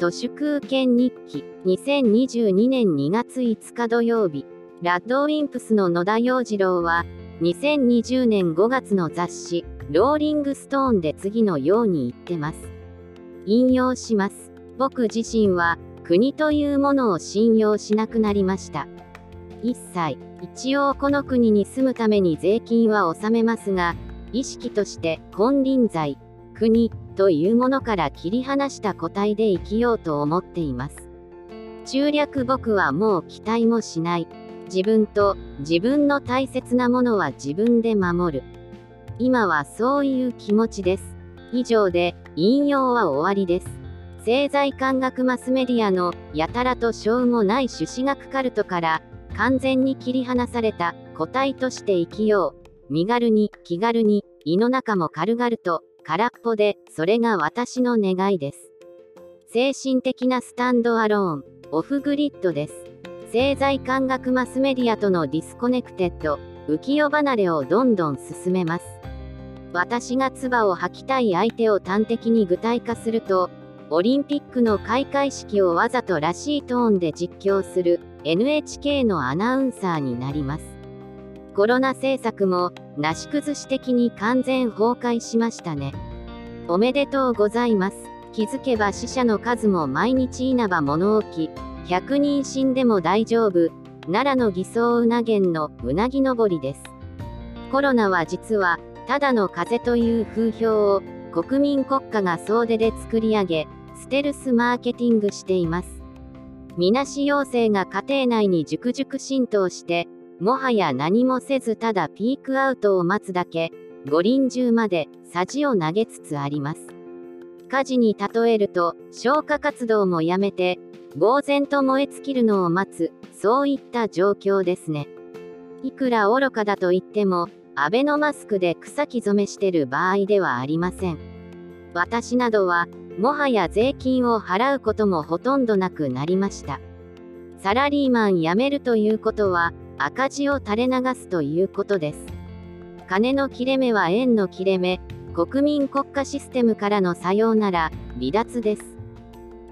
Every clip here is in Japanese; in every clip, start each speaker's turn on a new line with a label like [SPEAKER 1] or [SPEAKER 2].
[SPEAKER 1] 都市空権日記。2022年2月5日土曜日ラッドウィンプスの野田洋次郎は2020年5月の雑誌ローリングストーンで次のように言ってます。引用します。僕自身は国というものを信用しなくなりました。一切。一応この国に住むために税金は納めますが意識として金輪際国というものから切り離した個体で生きようと思っています。中略僕はもう期待もしない。自分と自分の大切なものは自分で守る。今はそういう気持ちです。以上で引用は終わりです。政財官学マスメディアのやたらとしょうもない朱子学カルトから完全に切り離された個体として生きよう。身軽に気軽に胃の中も軽々と空っぽで、それが私の願いです。精神的なスタンドアローン、オフグリッドです。政財官学マスメディアとの disconnected、浮世離れをどんどん進めます。私が唾を吐きたい相手を端的に具体化すると、オリンピックの開会式をわざとらしいトーンで実況する NHK のアナウンサーになります。コロナ政策も、なし崩し的に完全崩壊しましたね。おめでとうございます。気づけば死者の数も毎日稲葉物置、100人死んでも大丈夫、奈良の偽装うな源のうなぎ登りです。コロナは実は、ただの風邪という風評を、国民国家が総出で作り上げ、ステルスマーケティングしています。みなし陽性が家庭内に熟々浸透して、もはや何もせずただピークアウトを待つだけ、五輪中まで、さじを投げつつあります。火事に例えると、消火活動もやめて、呆然と燃え尽きるのを待つ、そういった状況ですね。いくら愚かだと言っても、アベノマスクで草木染めしてる場合ではありません。私などは、もはや税金を払うこともほとんどなくなりました。サラリーマン辞めるということは、赤字を垂れ流すということです。金の切れ目は縁の切れ目、国民国家システムからのさようなら、離脱です。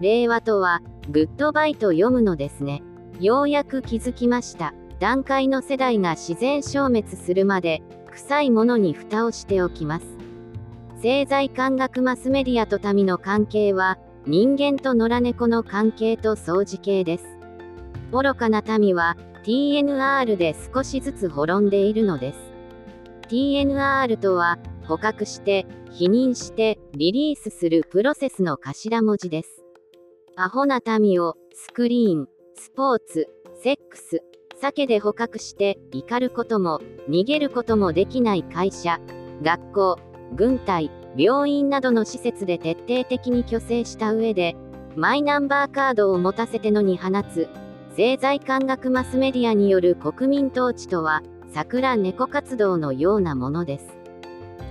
[SPEAKER 1] 令和とは、グッドバイと読むのですね。ようやく気づきました。団塊の世代が自然消滅するまで、臭いものに蓋をしておきます。政財感学マスメディアと民の関係は、人間と野良猫の関係と相似形です。愚かな民は、TNR で少しずつ滅んでいるのです。TNR とは、捕獲して、否認して、リリースするプロセスの頭文字です。アホな民を、スクリーン、スポーツ、セックス、酒で捕獲して、怒ることも、逃げることもできない会社、学校、軍隊、病院などの施設で徹底的に虚勢した上で、マイナンバーカードを持たせてのに放つ、政財官学マスメディアによる国民統治とは、桜猫活動のようなものです。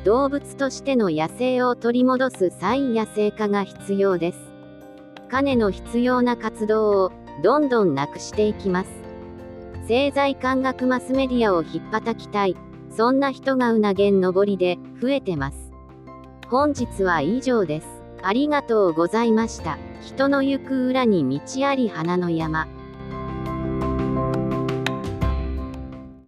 [SPEAKER 1] 動物としての野生を取り戻す再野生化が必要です。金の必要な活動をどんどんなくしていきます。政財官学マスメディアを引っ叩きたい。そんな人がうなげん上りで増えてます。本日は以上です。ありがとうございました。人の行く裏に道あり花の山。